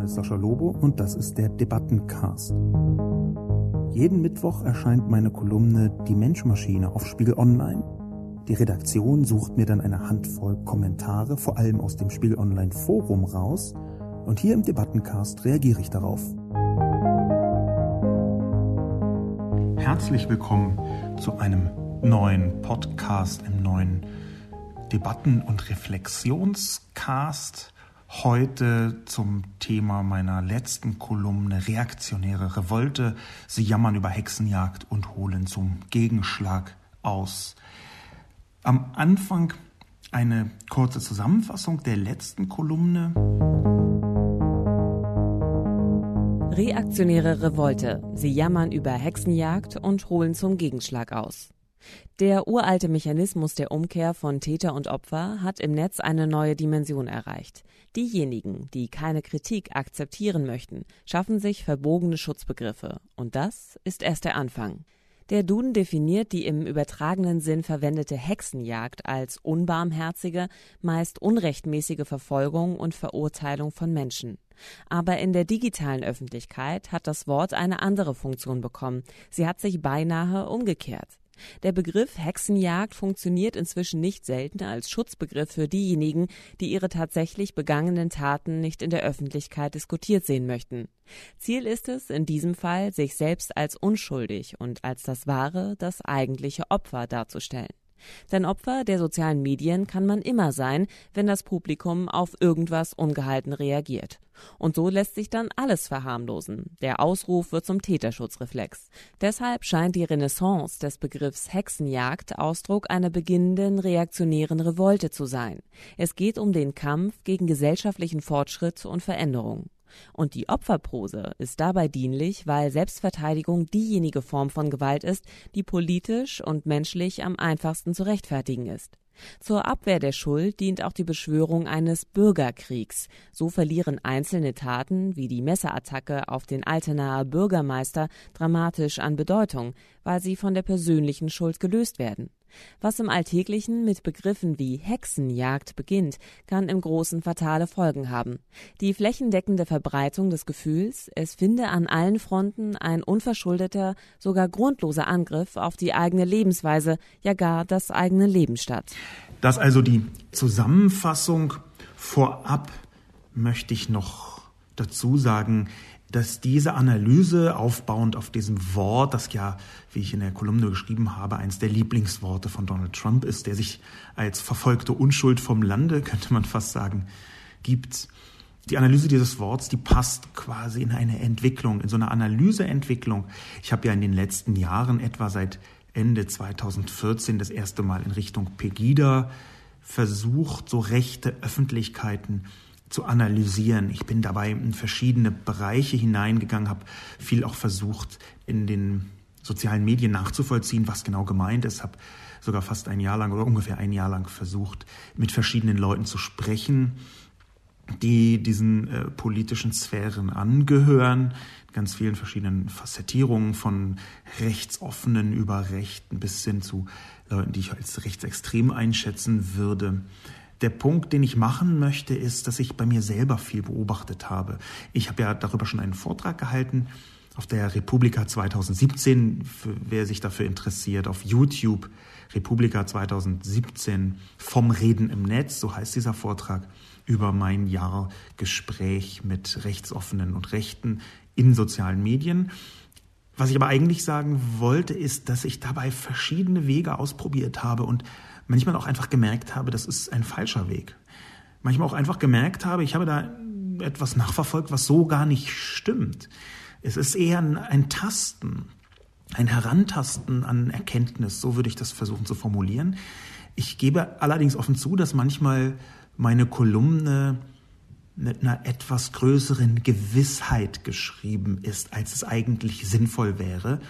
Name ist Sascha Lobo und das ist der Debattencast. Jeden Mittwoch erscheint meine Kolumne Die Menschmaschine auf Spiegel Online. Die Redaktion sucht mir dann eine Handvoll Kommentare, vor allem aus dem Spiegel Online Forum raus, und hier im Debattencast reagiere ich darauf. Herzlich willkommen zu einem neuen Podcast, im neuen Debatten- und Reflexionscast. Heute zum Thema meiner letzten Kolumne Reaktionäre Revolte. Sie jammern über Hexenjagd und holen zum Gegenschlag aus. Am Anfang eine kurze Zusammenfassung der letzten Kolumne. Reaktionäre Revolte. Sie jammern über Hexenjagd und holen zum Gegenschlag aus. Der uralte Mechanismus der Umkehr von Täter und Opfer hat im Netz eine neue Dimension erreicht. Diejenigen, die keine Kritik akzeptieren möchten, schaffen sich verbogene Schutzbegriffe. Und das ist erst der Anfang. Der Duden definiert die im übertragenen Sinn verwendete Hexenjagd als unbarmherzige, meist unrechtmäßige Verfolgung und Verurteilung von Menschen. Aber in der digitalen Öffentlichkeit hat das Wort eine andere Funktion bekommen. Sie hat sich beinahe umgekehrt. Der Begriff Hexenjagd funktioniert inzwischen nicht selten als Schutzbegriff für diejenigen, die ihre tatsächlich begangenen Taten nicht in der Öffentlichkeit diskutiert sehen möchten. Ziel ist es, in diesem Fall, sich selbst als unschuldig und als das wahre, das eigentliche Opfer darzustellen. Denn Opfer der sozialen Medien kann man immer sein, wenn das Publikum auf irgendwas ungehalten reagiert. Und so lässt sich dann alles verharmlosen. Der Ausruf wird zum Täterschutzreflex. Deshalb scheint die Renaissance des Begriffs Hexenjagd Ausdruck einer beginnenden reaktionären Revolte zu sein. Es geht um den Kampf gegen gesellschaftlichen Fortschritt und Veränderung. Und die Opferprose ist dabei dienlich, weil Selbstverteidigung diejenige Form von Gewalt ist, die politisch und menschlich am einfachsten zu rechtfertigen ist. Zur Abwehr der Schuld dient auch die Beschwörung eines Bürgerkriegs. So verlieren einzelne Taten wie die Messerattacke auf den Altenaer Bürgermeister dramatisch an Bedeutung, weil sie von der persönlichen Schuld gelöst werden. Was im Alltäglichen mit Begriffen wie Hexenjagd beginnt, kann im Großen fatale Folgen haben. Die flächendeckende Verbreitung des Gefühls, es finde an allen Fronten ein unverschuldeter, sogar grundloser Angriff auf die eigene Lebensweise, ja gar das eigene Leben statt. Das also die Zusammenfassung. Vorab möchte ich noch dazu sagen, dass diese Analyse aufbauend auf diesem Wort, das ja, wie ich in der Kolumne geschrieben habe, eins der Lieblingsworte von Donald Trump ist, der sich als verfolgte Unschuld vom Lande, könnte man fast sagen, gibt. Die Analyse dieses Worts, die passt quasi in eine Entwicklung, in so eine Analyseentwicklung. Ich habe ja in den letzten Jahren, etwa seit Ende 2014, das erste Mal in Richtung Pegida versucht, so rechte Öffentlichkeiten zu analysieren. Ich bin dabei in verschiedene Bereiche hineingegangen, habe viel auch versucht, in den sozialen Medien nachzuvollziehen, was genau gemeint ist, habe sogar fast ein Jahr lang oder ungefähr ein Jahr lang versucht, mit verschiedenen Leuten zu sprechen, die diesen äh, politischen Sphären angehören, ganz vielen verschiedenen Facettierungen von Rechtsoffenen über Rechten bis hin zu Leuten, die ich als rechtsextrem einschätzen würde. Der Punkt, den ich machen möchte, ist, dass ich bei mir selber viel beobachtet habe. Ich habe ja darüber schon einen Vortrag gehalten auf der Republika 2017, wer sich dafür interessiert, auf YouTube Republika 2017 vom Reden im Netz, so heißt dieser Vortrag, über mein Jahr Gespräch mit Rechtsoffenen und Rechten in sozialen Medien. Was ich aber eigentlich sagen wollte, ist, dass ich dabei verschiedene Wege ausprobiert habe und manchmal auch einfach gemerkt habe, das ist ein falscher Weg. Manchmal auch einfach gemerkt habe, ich habe da etwas nachverfolgt, was so gar nicht stimmt. Es ist eher ein, ein Tasten, ein Herantasten an Erkenntnis, so würde ich das versuchen zu formulieren. Ich gebe allerdings offen zu, dass manchmal meine Kolumne mit einer etwas größeren Gewissheit geschrieben ist, als es eigentlich sinnvoll wäre.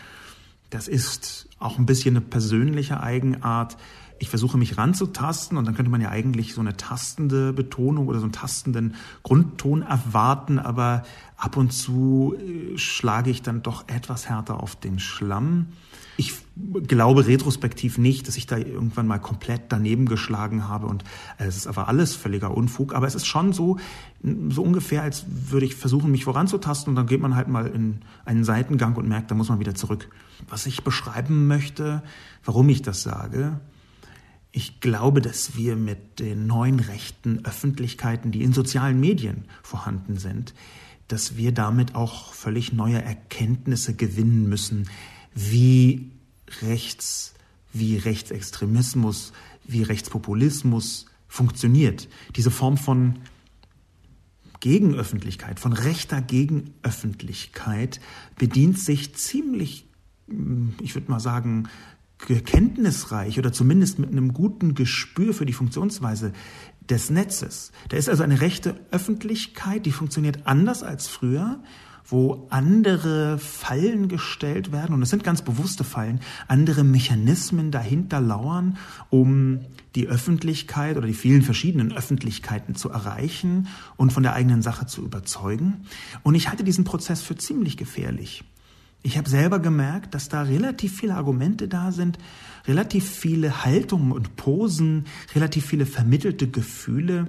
Das ist auch ein bisschen eine persönliche Eigenart. Ich versuche mich ranzutasten und dann könnte man ja eigentlich so eine tastende Betonung oder so einen tastenden Grundton erwarten, aber ab und zu äh, schlage ich dann doch etwas härter auf den Schlamm. Ich glaube retrospektiv nicht, dass ich da irgendwann mal komplett daneben geschlagen habe und äh, es ist aber alles völliger Unfug. Aber es ist schon so, so ungefähr, als würde ich versuchen, mich voranzutasten und dann geht man halt mal in einen Seitengang und merkt, da muss man wieder zurück. Was ich beschreiben möchte, warum ich das sage, ich glaube, dass wir mit den neuen rechten Öffentlichkeiten, die in sozialen Medien vorhanden sind, dass wir damit auch völlig neue Erkenntnisse gewinnen müssen, wie Rechts, wie Rechtsextremismus, wie Rechtspopulismus funktioniert. Diese Form von Gegenöffentlichkeit, von rechter Gegenöffentlichkeit bedient sich ziemlich, ich würde mal sagen, kenntnisreich oder zumindest mit einem guten Gespür für die Funktionsweise des Netzes. Da ist also eine rechte Öffentlichkeit, die funktioniert anders als früher wo andere Fallen gestellt werden, und es sind ganz bewusste Fallen, andere Mechanismen dahinter lauern, um die Öffentlichkeit oder die vielen verschiedenen Öffentlichkeiten zu erreichen und von der eigenen Sache zu überzeugen. Und ich halte diesen Prozess für ziemlich gefährlich. Ich habe selber gemerkt, dass da relativ viele Argumente da sind, relativ viele Haltungen und Posen, relativ viele vermittelte Gefühle,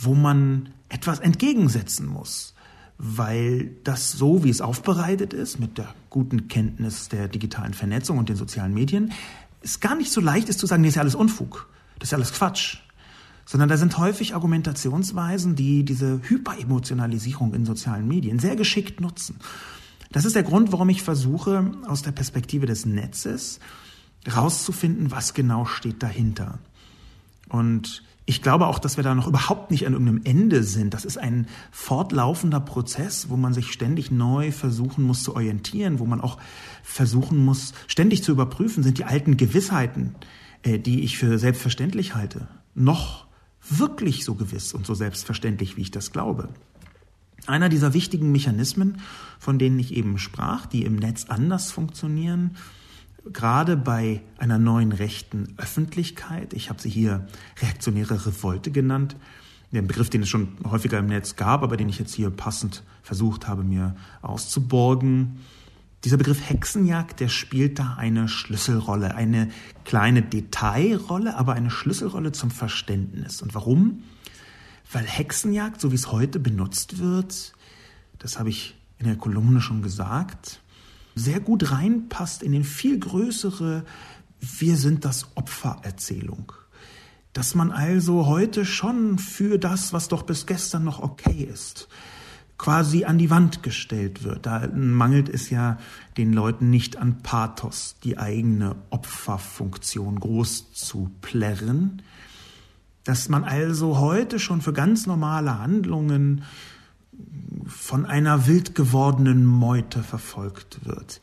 wo man etwas entgegensetzen muss weil das so, wie es aufbereitet ist, mit der guten Kenntnis der digitalen Vernetzung und den sozialen Medien, es gar nicht so leicht ist zu sagen, nee, ist ja alles Unfug, das ist ja alles Quatsch. Sondern da sind häufig Argumentationsweisen, die diese Hyperemotionalisierung in sozialen Medien sehr geschickt nutzen. Das ist der Grund, warum ich versuche, aus der Perspektive des Netzes rauszufinden, was genau steht dahinter. Und ich glaube auch, dass wir da noch überhaupt nicht an irgendeinem Ende sind. Das ist ein fortlaufender Prozess, wo man sich ständig neu versuchen muss zu orientieren, wo man auch versuchen muss, ständig zu überprüfen, sind die alten Gewissheiten, äh, die ich für selbstverständlich halte, noch wirklich so gewiss und so selbstverständlich, wie ich das glaube. Einer dieser wichtigen Mechanismen, von denen ich eben sprach, die im Netz anders funktionieren, gerade bei einer neuen rechten Öffentlichkeit, ich habe sie hier reaktionäre Revolte genannt, den Begriff, den es schon häufiger im Netz gab, aber den ich jetzt hier passend versucht habe, mir auszuborgen. Dieser Begriff Hexenjagd, der spielt da eine Schlüsselrolle, eine kleine Detailrolle, aber eine Schlüsselrolle zum Verständnis. Und warum? Weil Hexenjagd, so wie es heute benutzt wird, das habe ich in der Kolumne schon gesagt, sehr gut reinpasst in den viel größere Wir sind das Opfer Erzählung. Dass man also heute schon für das, was doch bis gestern noch okay ist, quasi an die Wand gestellt wird. Da mangelt es ja den Leuten nicht an Pathos, die eigene Opferfunktion groß zu plärren. Dass man also heute schon für ganz normale Handlungen von einer wild gewordenen Meute verfolgt wird.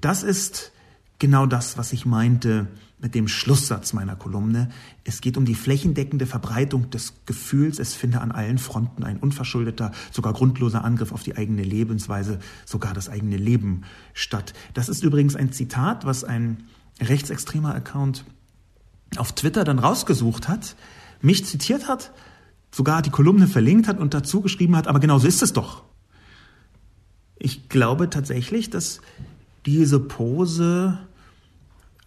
Das ist genau das, was ich meinte mit dem Schlusssatz meiner Kolumne. Es geht um die flächendeckende Verbreitung des Gefühls, es finde an allen Fronten ein unverschuldeter, sogar grundloser Angriff auf die eigene Lebensweise, sogar das eigene Leben statt. Das ist übrigens ein Zitat, was ein rechtsextremer Account auf Twitter dann rausgesucht hat, mich zitiert hat sogar die Kolumne verlinkt hat und dazu geschrieben hat, aber genau so ist es doch. Ich glaube tatsächlich, dass diese Pose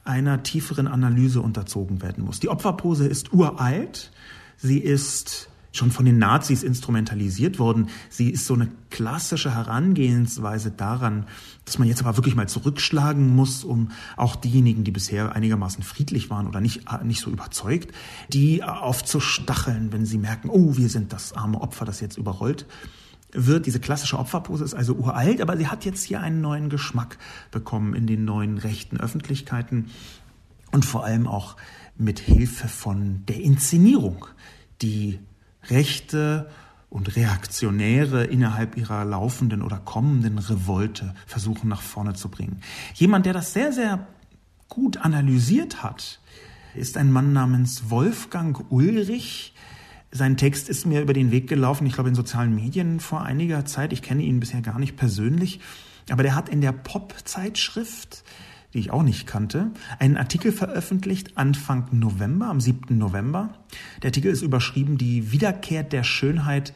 einer tieferen Analyse unterzogen werden muss. Die Opferpose ist uralt, sie ist schon von den Nazis instrumentalisiert worden. Sie ist so eine klassische Herangehensweise daran, dass man jetzt aber wirklich mal zurückschlagen muss, um auch diejenigen, die bisher einigermaßen friedlich waren oder nicht, nicht so überzeugt, die aufzustacheln, wenn sie merken, oh, wir sind das arme Opfer, das jetzt überrollt wird. Diese klassische Opferpose ist also uralt, aber sie hat jetzt hier einen neuen Geschmack bekommen in den neuen rechten Öffentlichkeiten und vor allem auch mit Hilfe von der Inszenierung, die Rechte und Reaktionäre innerhalb ihrer laufenden oder kommenden Revolte versuchen nach vorne zu bringen. Jemand, der das sehr, sehr gut analysiert hat, ist ein Mann namens Wolfgang Ulrich. Sein Text ist mir über den Weg gelaufen, ich glaube in sozialen Medien vor einiger Zeit. Ich kenne ihn bisher gar nicht persönlich, aber der hat in der Pop-Zeitschrift die ich auch nicht kannte, einen Artikel veröffentlicht Anfang November, am 7. November. Der Artikel ist überschrieben Die Wiederkehr der Schönheit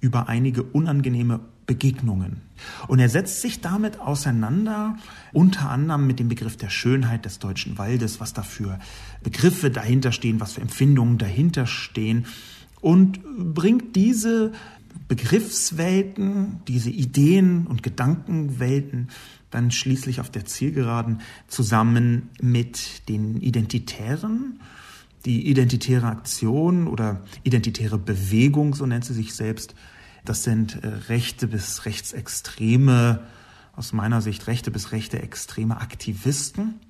über einige unangenehme Begegnungen. Und er setzt sich damit auseinander, unter anderem mit dem Begriff der Schönheit des deutschen Waldes, was da für Begriffe dahinter stehen, was für Empfindungen dahinter stehen und bringt diese Begriffswelten, diese Ideen und Gedankenwelten dann schließlich auf der Zielgeraden zusammen mit den Identitären. Die identitäre Aktion oder identitäre Bewegung, so nennt sie sich selbst, das sind äh, rechte bis rechtsextreme, aus meiner Sicht rechte bis rechte extreme Aktivisten.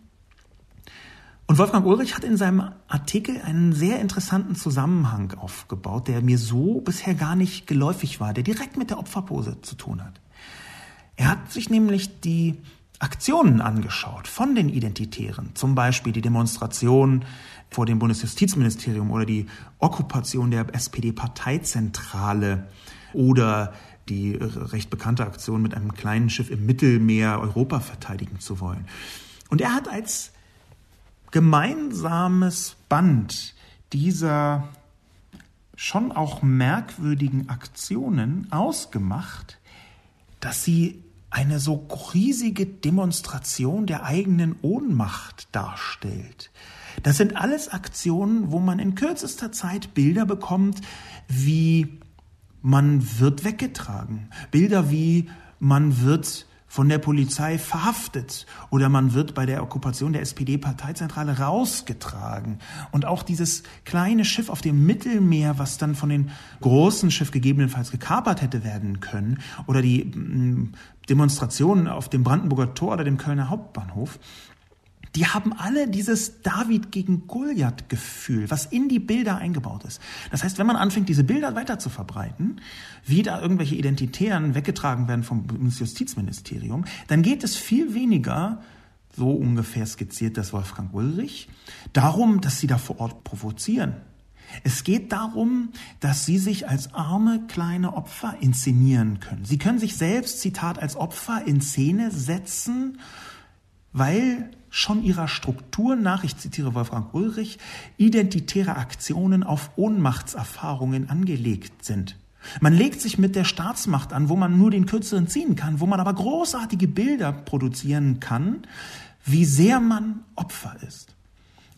Und Wolfgang Ulrich hat in seinem Artikel einen sehr interessanten Zusammenhang aufgebaut, der mir so bisher gar nicht geläufig war, der direkt mit der Opferpose zu tun hat. Er hat sich nämlich die Aktionen angeschaut von den Identitären, zum Beispiel die Demonstration vor dem Bundesjustizministerium oder die Okkupation der SPD-Parteizentrale oder die recht bekannte Aktion mit einem kleinen Schiff im Mittelmeer Europa verteidigen zu wollen. Und er hat als gemeinsames Band dieser schon auch merkwürdigen Aktionen ausgemacht, dass sie eine so riesige Demonstration der eigenen Ohnmacht darstellt. Das sind alles Aktionen, wo man in kürzester Zeit Bilder bekommt, wie man wird weggetragen. Bilder wie man wird von der Polizei verhaftet oder man wird bei der Okkupation der SPD-Parteizentrale rausgetragen. Und auch dieses kleine Schiff auf dem Mittelmeer, was dann von den großen Schiff gegebenenfalls gekapert hätte werden können, oder die mm, Demonstrationen auf dem Brandenburger Tor oder dem Kölner Hauptbahnhof, die haben alle dieses David gegen Goliath-Gefühl, was in die Bilder eingebaut ist. Das heißt, wenn man anfängt, diese Bilder weiter zu verbreiten, wie da irgendwelche Identitären weggetragen werden vom Justizministerium, dann geht es viel weniger, so ungefähr skizziert das Wolfgang Ulrich, darum, dass sie da vor Ort provozieren. Es geht darum, dass sie sich als arme kleine Opfer inszenieren können. Sie können sich selbst, Zitat, als Opfer in Szene setzen, weil schon ihrer Struktur nach, ich zitiere Wolfgang Ulrich, identitäre Aktionen auf Ohnmachtserfahrungen angelegt sind. Man legt sich mit der Staatsmacht an, wo man nur den Kürzeren ziehen kann, wo man aber großartige Bilder produzieren kann, wie sehr man Opfer ist.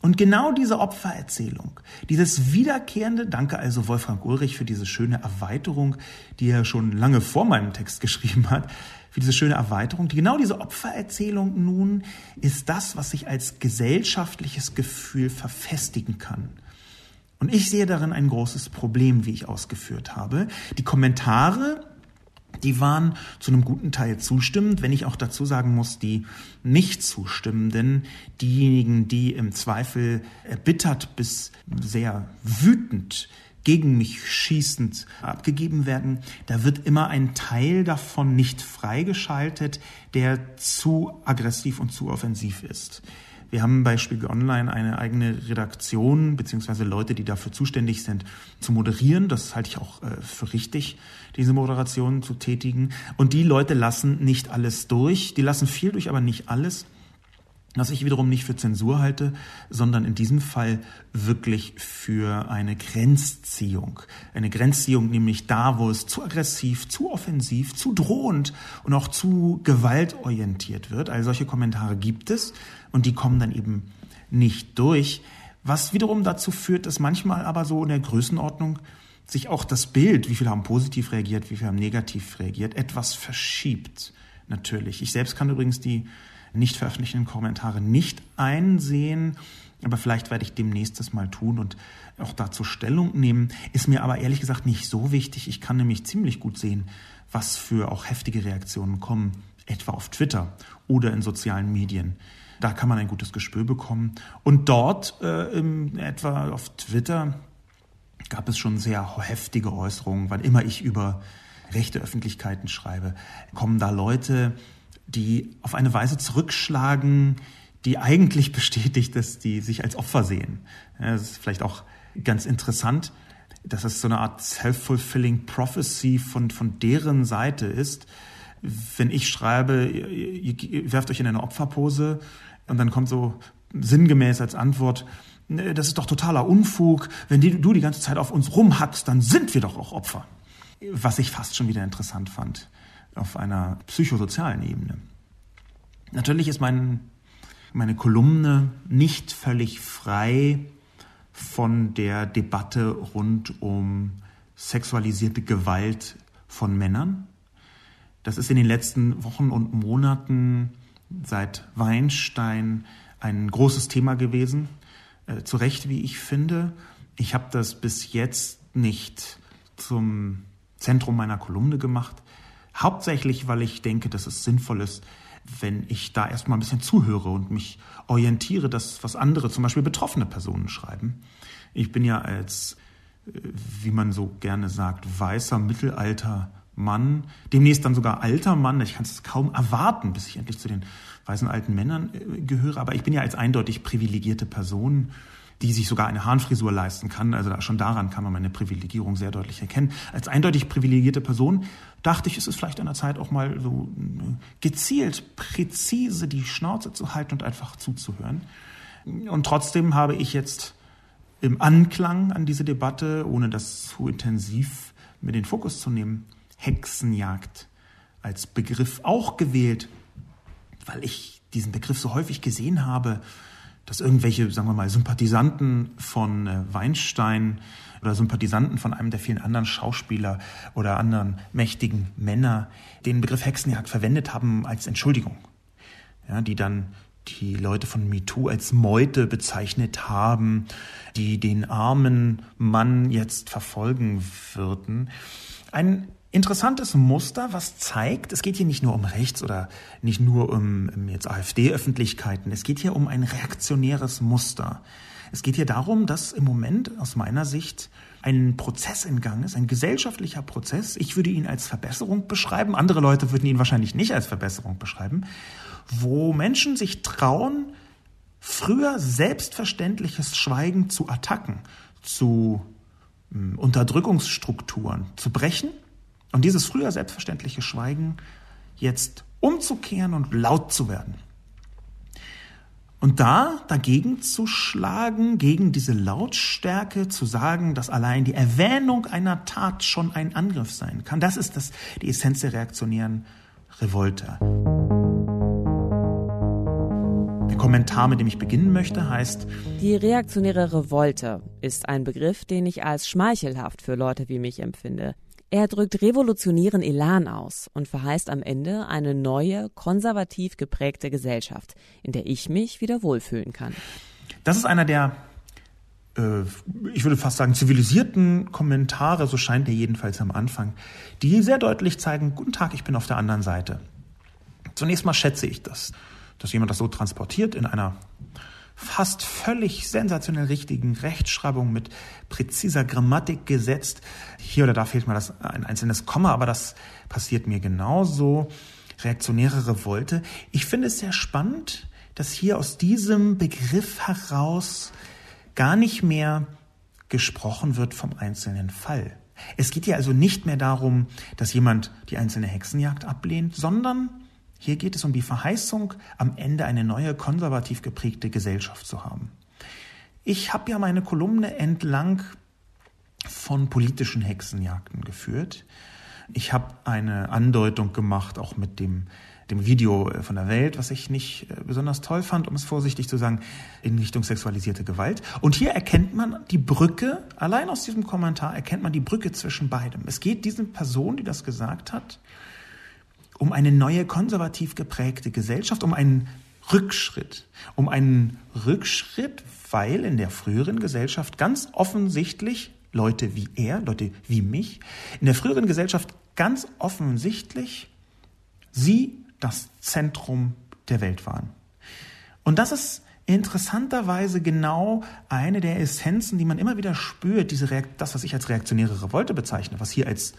Und genau diese Opfererzählung, dieses wiederkehrende, danke also Wolfgang Ulrich für diese schöne Erweiterung, die er schon lange vor meinem Text geschrieben hat, für diese schöne Erweiterung. Genau diese Opfererzählung nun ist das, was sich als gesellschaftliches Gefühl verfestigen kann. Und ich sehe darin ein großes Problem, wie ich ausgeführt habe. Die Kommentare, die waren zu einem guten Teil zustimmend, wenn ich auch dazu sagen muss, die nicht zustimmenden, diejenigen, die im Zweifel erbittert bis sehr wütend gegen mich schießend abgegeben werden, da wird immer ein Teil davon nicht freigeschaltet, der zu aggressiv und zu offensiv ist. Wir haben bei Spiegel Online eine eigene Redaktion beziehungsweise Leute, die dafür zuständig sind, zu moderieren. Das halte ich auch äh, für richtig, diese Moderation zu tätigen. Und die Leute lassen nicht alles durch. Die lassen viel durch, aber nicht alles was ich wiederum nicht für Zensur halte, sondern in diesem Fall wirklich für eine Grenzziehung. Eine Grenzziehung nämlich da, wo es zu aggressiv, zu offensiv, zu drohend und auch zu gewaltorientiert wird. Also solche Kommentare gibt es und die kommen dann eben nicht durch. Was wiederum dazu führt, dass manchmal aber so in der Größenordnung sich auch das Bild, wie viele haben positiv reagiert, wie viele haben negativ reagiert, etwas verschiebt. Natürlich. Ich selbst kann übrigens die nicht veröffentlichten Kommentare nicht einsehen. Aber vielleicht werde ich demnächst das mal tun und auch dazu Stellung nehmen. Ist mir aber ehrlich gesagt nicht so wichtig. Ich kann nämlich ziemlich gut sehen, was für auch heftige Reaktionen kommen, etwa auf Twitter oder in sozialen Medien. Da kann man ein gutes Gespür bekommen. Und dort, äh, im, etwa auf Twitter, gab es schon sehr heftige Äußerungen. Wann immer ich über rechte Öffentlichkeiten schreibe, kommen da Leute, die auf eine Weise zurückschlagen, die eigentlich bestätigt, dass die sich als Opfer sehen. Das ist vielleicht auch ganz interessant, dass es so eine Art self-fulfilling prophecy von, von deren Seite ist. Wenn ich schreibe, ihr, ihr werft euch in eine Opferpose, Und dann kommt so sinngemäß als Antwort, ne, das ist doch totaler Unfug. Wenn die, du die ganze Zeit auf uns rumhackst, dann sind wir doch auch Opfer. Was ich fast schon wieder interessant fand auf einer psychosozialen Ebene. Natürlich ist mein, meine Kolumne nicht völlig frei von der Debatte rund um sexualisierte Gewalt von Männern. Das ist in den letzten Wochen und Monaten seit Weinstein ein großes Thema gewesen. Äh, zu Recht, wie ich finde. Ich habe das bis jetzt nicht zum Zentrum meiner Kolumne gemacht. Hauptsächlich, weil ich denke, dass es sinnvoll ist, wenn ich da erstmal ein bisschen zuhöre und mich orientiere, das, was andere, zum Beispiel betroffene Personen schreiben. Ich bin ja als, äh, wie man so gerne sagt, weißer Mittelalter Mann, demnächst dann sogar alter Mann. Ich kann es kaum erwarten, bis ich endlich zu den weißen alten Männern äh, gehöre. Aber ich bin ja als eindeutig privilegierte Person die sich sogar eine Hahnfrisur leisten kann. Also schon daran kann man meine Privilegierung sehr deutlich erkennen. Als eindeutig privilegierte Person dachte ich, es ist vielleicht an der Zeit auch mal so äh, gezielt, präzise die Schnauze zu halten und einfach zuzuhören. Und trotzdem habe ich jetzt im Anklang an diese Debatte, ohne das zu intensiv mit den Fokus zu nehmen, Hexenjagd als Begriff auch gewählt, weil ich diesen Begriff so häufig gesehen habe dass irgendwelche, sagen wir mal, Sympathisanten von äh, Weinstein oder Sympathisanten von einem der vielen anderen Schauspieler oder anderen mächtigen Männer den Begriff Hexenjagd verwendet haben als Entschuldigung. Ja, die dann die Leute von MeToo als Meute bezeichnet haben, die den armen Mann jetzt verfolgen würden. Ein interessantes Muster, was zeigt, es geht hier nicht nur um Rechts oder nicht nur um, jetzt AfD-Öffentlichkeiten, es geht hier um ein reaktionäres Muster. Es geht hier darum, dass im Moment aus meiner Sicht ein Prozess in Gang ist, ein gesellschaftlicher Prozess. Ich würde ihn als Verbesserung beschreiben, andere Leute würden ihn wahrscheinlich nicht als Verbesserung beschreiben, wo Menschen sich trauen, früher selbstverständliches Schweigen zu Attacken, zu hm, Unterdrückungsstrukturen zu brechen und dieses früher selbstverständliche Schweigen jetzt umzukehren und laut zu werden. Und da dagegen zu schlagen, gegen diese Lautstärke zu sagen, dass allein die Erwähnung einer Tat schon ein Angriff sein kann, das ist das, die Essenz der reaktionären Revolte. Der Kommentar, mit dem ich beginnen möchte, heißt Die reaktionäre Revolte ist ein Begriff, den ich als schmeichelhaft für Leute wie mich empfinde. Er drückt revolutionären Elan aus und verheißt am Ende eine neue, konservativ geprägte Gesellschaft, in der ich mich wieder wohlfühlen kann. Das ist einer der, äh, ich würde fast sagen, zivilisierten Kommentare, so scheint er jedenfalls am Anfang, die sehr deutlich zeigen, guten Tag, ich bin auf der anderen Seite. Zunächst mal schätze ich das, dass jemand das so transportiert in einer fast völlig sensationell richtigen Rechtschreibung mit präziser Grammatik gesetzt. Hier oder da fehlt mal das, ein einzelnes Komma, aber das passiert mir genauso. Reaktionäre Revolte. Ich finde es sehr spannend, dass hier aus diesem Begriff heraus gar nicht mehr gesprochen wird vom einzelnen Fall. Es geht hier also nicht mehr darum, dass jemand die einzelne Hexenjagd ablehnt, sondern hier geht es um die Verheißung, am Ende eine neue konservativ geprägte Gesellschaft zu haben. Ich habe ja meine Kolumne entlang von politischen Hexenjagden geführt. Ich habe eine Andeutung gemacht, auch mit dem, dem Video von der Welt, was ich nicht äh, besonders toll fand, um es vorsichtig zu sagen, in Richtung sexualisierte Gewalt. Und hier erkennt man die Brücke, allein aus diesem Kommentar erkennt man die Brücke zwischen beidem. Es geht diesen Person, die das gesagt hat, um eine neue konservativ geprägte Gesellschaft, um einen Rückschritt, um einen Rückschritt, weil in der früheren Gesellschaft ganz offensichtlich Leute wie er, Leute wie mich, in der früheren Gesellschaft ganz offensichtlich sie das Zentrum der Welt waren. Und das ist interessanterweise genau eine der Essenzen, die man immer wieder spürt, diese Reakt das, was ich als reaktionäre Revolte bezeichne, was hier als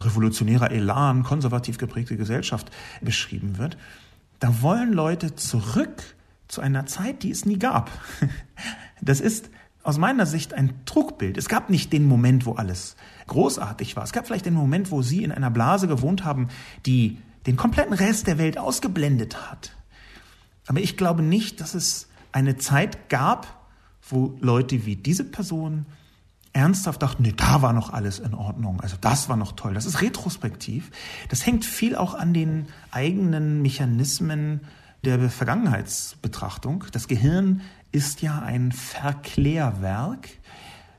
revolutionärer Elan, konservativ geprägte Gesellschaft beschrieben wird. Da wollen Leute zurück zu einer Zeit, die es nie gab. Das ist aus meiner Sicht ein Trugbild. Es gab nicht den Moment, wo alles großartig war. Es gab vielleicht den Moment, wo Sie in einer Blase gewohnt haben, die den kompletten Rest der Welt ausgeblendet hat. Aber ich glaube nicht, dass es eine Zeit gab, wo Leute wie diese Person ernsthaft dachten, nee, da war noch alles in Ordnung. Also das war noch toll. Das ist retrospektiv. Das hängt viel auch an den eigenen Mechanismen der Vergangenheitsbetrachtung. Das Gehirn ist ja ein Verklärwerk.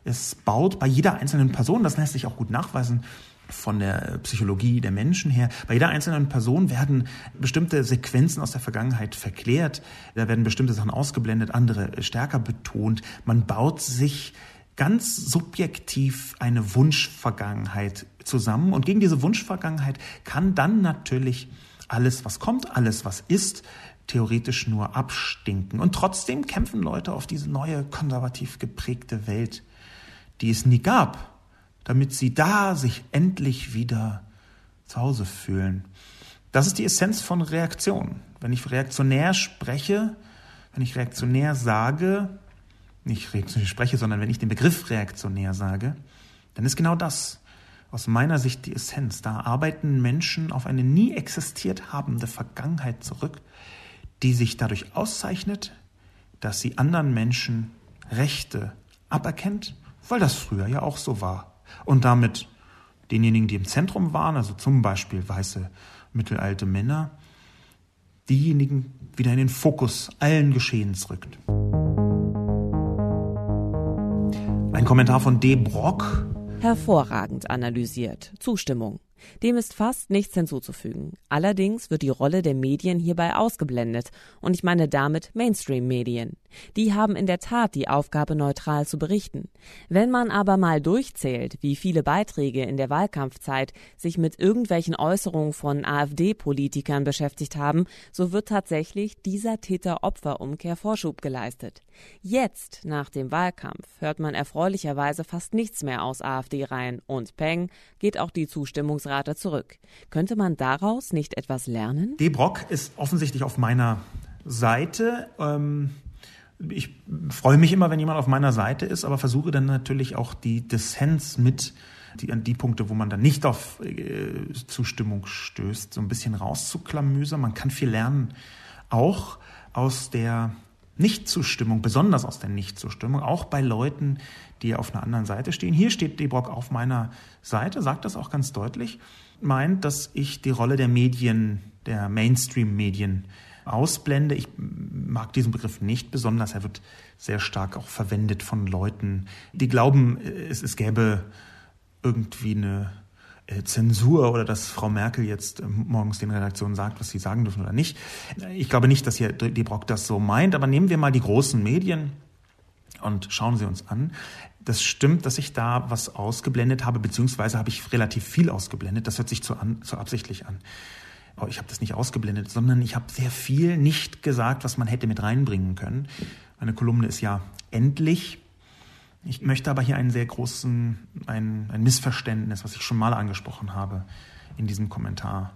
Es baut bei jeder einzelnen Person, das lässt sich auch gut nachweisen, von der Psychologie der Menschen her. Bei jeder einzelnen Person werden bestimmte Sequenzen aus der Vergangenheit verklärt. Da werden bestimmte Sachen ausgeblendet, andere stärker betont. Man baut sich ganz subjektiv eine Wunschvergangenheit zusammen. Und gegen diese Wunschvergangenheit kann dann natürlich alles, was kommt, alles, was ist, theoretisch nur abstinken. Und trotzdem kämpfen Leute auf diese neue konservativ geprägte Welt, die es nie gab, damit sie da sich endlich wieder zu Hause fühlen. Das ist die Essenz von Reaktion. Wenn ich reaktionär spreche, wenn ich reaktionär sage, nicht reaktionär spreche, sondern wenn ich den Begriff reaktionär sage, dann ist genau das aus meiner Sicht die Essenz. Da arbeiten Menschen auf eine nie existiert habende Vergangenheit zurück, die sich dadurch auszeichnet, dass sie anderen Menschen Rechte aberkennt, weil das früher ja auch so war. Und damit denjenigen, die im Zentrum waren, also zum Beispiel weiße mittelalte Männer, diejenigen wieder in den Fokus allen Geschehens rückt. Ein Kommentar von D. Brock. Hervorragend analysiert. Zustimmung. Dem ist fast nichts hinzuzufügen. Allerdings wird die Rolle der Medien hierbei ausgeblendet, und ich meine damit Mainstream-Medien. Die haben in der Tat die Aufgabe, neutral zu berichten. Wenn man aber mal durchzählt, wie viele Beiträge in der Wahlkampfzeit sich mit irgendwelchen Äußerungen von AfD-Politikern beschäftigt haben, so wird tatsächlich dieser Täter-Opfer-Umkehr Vorschub geleistet. Jetzt, nach dem Wahlkampf, hört man erfreulicherweise fast nichts mehr aus AfD-Reihen und Peng geht auch die Zustimmungsrate zurück. Könnte man daraus nicht etwas lernen? D. Brock ist offensichtlich auf meiner Seite. Ähm ich freue mich immer, wenn jemand auf meiner Seite ist, aber versuche dann natürlich auch die Dissens mit die, an die Punkte, wo man dann nicht auf äh, Zustimmung stößt, so ein bisschen rauszuklamüsern. Man kann viel lernen, auch aus der Nichtzustimmung, besonders aus der Nichtzustimmung, auch bei Leuten, die auf einer anderen Seite stehen. Hier steht Debrock auf meiner Seite, sagt das auch ganz deutlich, meint, dass ich die Rolle der Medien, der Mainstream-Medien ausblende. Ich mag diesen Begriff nicht besonders. Er wird sehr stark auch verwendet von Leuten, die glauben, es, es gäbe irgendwie eine Zensur oder dass Frau Merkel jetzt äh, morgens den Redaktionen sagt, was sie sagen dürfen oder nicht. Ich glaube nicht, dass hier die Brock das so meint, aber nehmen wir mal die großen Medien und schauen sie uns an. Das stimmt, dass ich da was ausgeblendet habe, beziehungsweise habe ich relativ viel ausgeblendet. Das hört sich zu, an, zu absichtlich an. Aber ich habe das nicht ausgeblendet, sondern ich habe sehr viel nicht gesagt, was man hätte mit reinbringen können. Meine Kolumne ist ja endlich ich möchte aber hier einen sehr großen, ein, ein Missverständnis, was ich schon mal angesprochen habe in diesem Kommentar,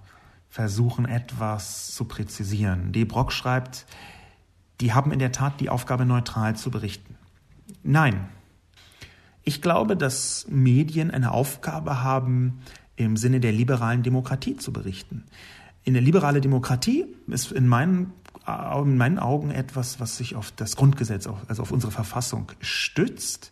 versuchen etwas zu präzisieren. D. Brock schreibt, die haben in der Tat die Aufgabe, neutral zu berichten. Nein. Ich glaube, dass Medien eine Aufgabe haben, im Sinne der liberalen Demokratie zu berichten. In der liberale Demokratie ist in meinen in meinen Augen etwas, was sich auf das Grundgesetz, also auf unsere Verfassung stützt.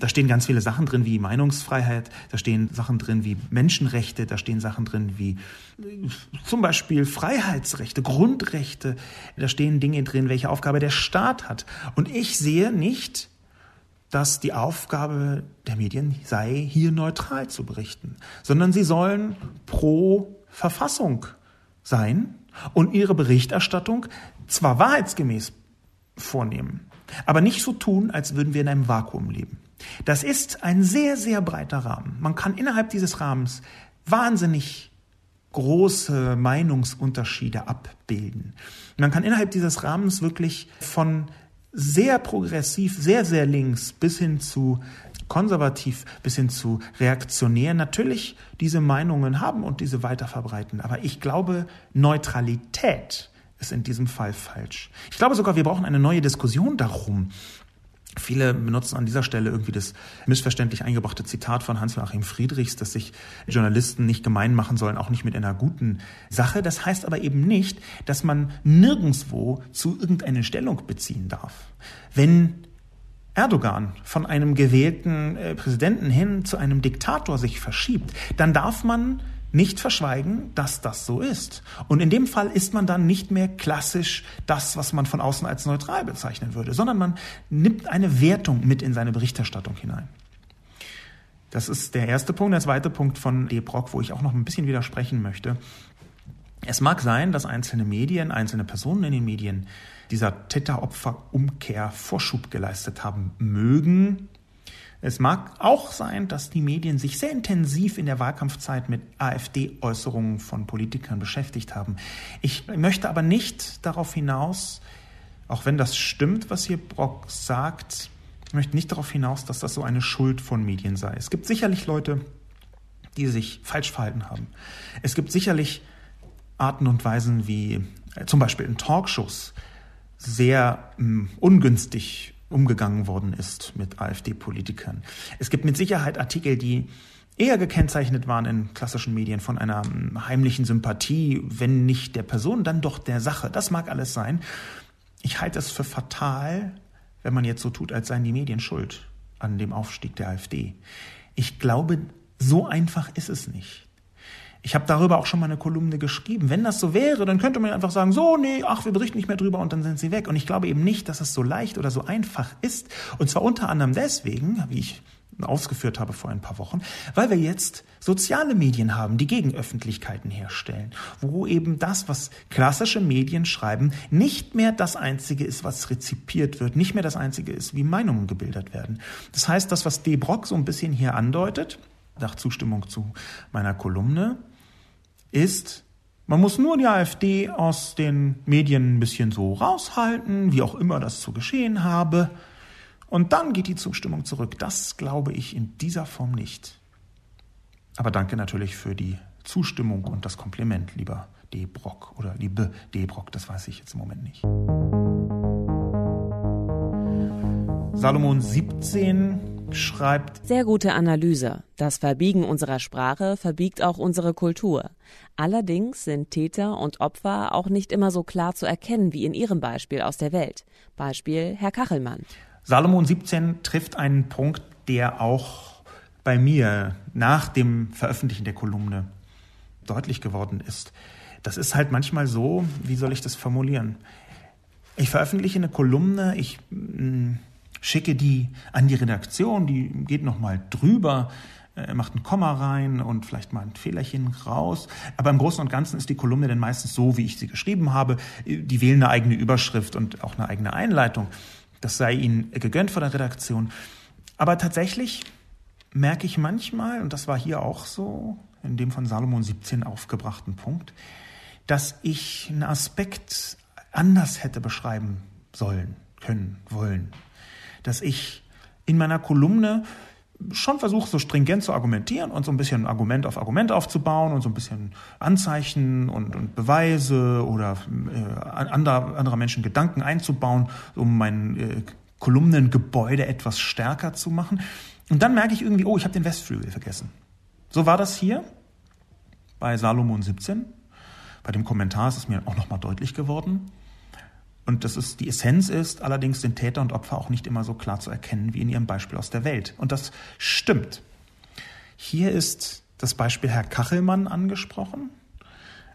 Da stehen ganz viele Sachen drin wie Meinungsfreiheit, da stehen Sachen drin wie Menschenrechte, da stehen Sachen drin wie äh, zum Beispiel Freiheitsrechte, Grundrechte, da stehen Dinge drin, welche Aufgabe der Staat hat. Und ich sehe nicht, dass die Aufgabe der Medien sei, hier neutral zu berichten, sondern sie sollen pro Verfassung sein und ihre Berichterstattung zwar wahrheitsgemäß vornehmen, aber nicht so tun, als würden wir in einem Vakuum leben. Das ist ein sehr, sehr breiter Rahmen. Man kann innerhalb dieses Rahmens wahnsinnig große Meinungsunterschiede abbilden. Man kann innerhalb dieses Rahmens wirklich von sehr progressiv, sehr, sehr links bis hin zu konservativ bis hin zu reaktionär natürlich diese Meinungen haben und diese weiter verbreiten. Aber ich glaube, Neutralität ist in diesem Fall falsch. Ich glaube sogar, wir brauchen eine neue Diskussion darum, Viele benutzen an dieser Stelle irgendwie das missverständlich eingebrachte Zitat von Hans-Joachim Friedrichs, dass sich Journalisten nicht gemein machen sollen, auch nicht mit einer guten Sache. Das heißt aber eben nicht, dass man nirgendswo zu irgendeine Stellung beziehen darf. Wenn Erdogan von einem gewählten äh, Präsidenten hin zu einem Diktator sich verschiebt, dann darf man nicht verschweigen, dass das so ist. Und in dem Fall ist man dann nicht mehr klassisch das, was man von außen als neutral bezeichnen würde, sondern man nimmt eine Wertung mit in seine Berichterstattung hinein. Das ist der erste Punkt. Der zweite Punkt von De Brock, wo ich auch noch ein bisschen widersprechen möchte. Es mag sein, dass einzelne Medien, einzelne Personen in den Medien dieser Täter-Opfer-Umkehr Vorschub geleistet haben mögen. Es mag auch sein, dass die Medien sich sehr intensiv in der Wahlkampfzeit mit AfD-Äußerungen von Politikern beschäftigt haben. Ich möchte aber nicht darauf hinaus, auch wenn das stimmt, was hier Brock sagt, ich möchte nicht darauf hinaus, dass das so eine Schuld von Medien sei. Es gibt sicherlich Leute, die sich falsch verhalten haben. Es gibt sicherlich Arten und Weisen, wie äh, zum Beispiel in Talkshows sehr mh, hm, ungünstig umgegangen worden ist mit AfD-Politikern. Es gibt mit Sicherheit Artikel, die eher gekennzeichnet waren in klassischen Medien von einer hm, heimlichen Sympathie, wenn nicht der Person, dann doch der Sache. Das mag alles sein. Ich halte es für fatal, wenn man jetzt so tut, als seien die Medien schuld an dem Aufstieg der AfD. Ich glaube, so einfach ist es nicht. Ich habe darüber auch schon mal eine Kolumne geschrieben. Wenn das so wäre, dann könnte man einfach sagen, so, nee, ach, wir berichten nicht mehr drüber und dann sind sie weg. Und ich glaube eben nicht, dass es so leicht oder so einfach ist. Und zwar unter anderem deswegen, wie ich ausgeführt habe vor ein paar Wochen, weil wir jetzt soziale Medien haben, die Gegenöffentlichkeiten herstellen, wo eben das, was klassische Medien schreiben, nicht mehr das Einzige ist, was rezipiert wird, nicht mehr das Einzige ist, wie Meinungen gebildet werden. Das heißt, das, was De Brock so ein bisschen hier andeutet, nach Zustimmung zu meiner Kolumne, ist, man muss nur die AfD aus den Medien ein bisschen so raushalten, wie auch immer das zu geschehen habe. Und dann geht die Zustimmung zurück. Das glaube ich in dieser Form nicht. Aber danke natürlich für die Zustimmung und das Kompliment, lieber D. Brock oder liebe D. Brock, das weiß ich jetzt im Moment nicht. Salomon 17 schreibt. Sehr gute Analyse. Das Verbiegen unserer Sprache verbiegt auch unsere Kultur. Allerdings sind Täter und Opfer auch nicht immer so klar zu erkennen wie in Ihrem Beispiel aus der Welt. Beispiel Herr Kachelmann. Salomon 17 trifft einen Punkt, der auch bei mir nach dem Veröffentlichen der Kolumne deutlich geworden ist. Das ist halt manchmal so, wie soll ich das formulieren? Ich veröffentliche eine Kolumne, ich mm, schicke die an die Redaktion, die geht nochmal drüber, äh, macht ein Komma rein und vielleicht mal ein Fehlerchen raus. Aber im Großen und Ganzen ist die Kolumne dann meistens so, wie ich sie geschrieben habe. Die wählen eine eigene Überschrift und auch eine eigene Einleitung. Das sei ihnen gegönnt von der Redaktion. Aber tatsächlich merke ich manchmal, und das war hier auch so, in dem von Salomon 17 aufgebrachten Punkt, dass ich einen Aspekt anders hätte beschreiben sollen, können, wollen dass ich in meiner Kolumne schon versuche, so stringent zu argumentieren und so ein bisschen Argument auf Argument aufzubauen und so ein bisschen Anzeichen und, und Beweise oder äh, anderer, anderer Menschen Gedanken einzubauen, um mein äh, Kolumnengebäude etwas stärker zu machen. Und dann merke ich irgendwie, oh, ich habe den Westflügel vergessen. So war das hier bei Salomon 17. Bei dem Kommentar ist es mir auch nochmal deutlich geworden. Und das ist die Essenz ist, allerdings sind Täter und Opfer auch nicht immer so klar zu erkennen wie in ihrem Beispiel aus der Welt. Und das stimmt. Hier ist das Beispiel Herr Kachelmann angesprochen.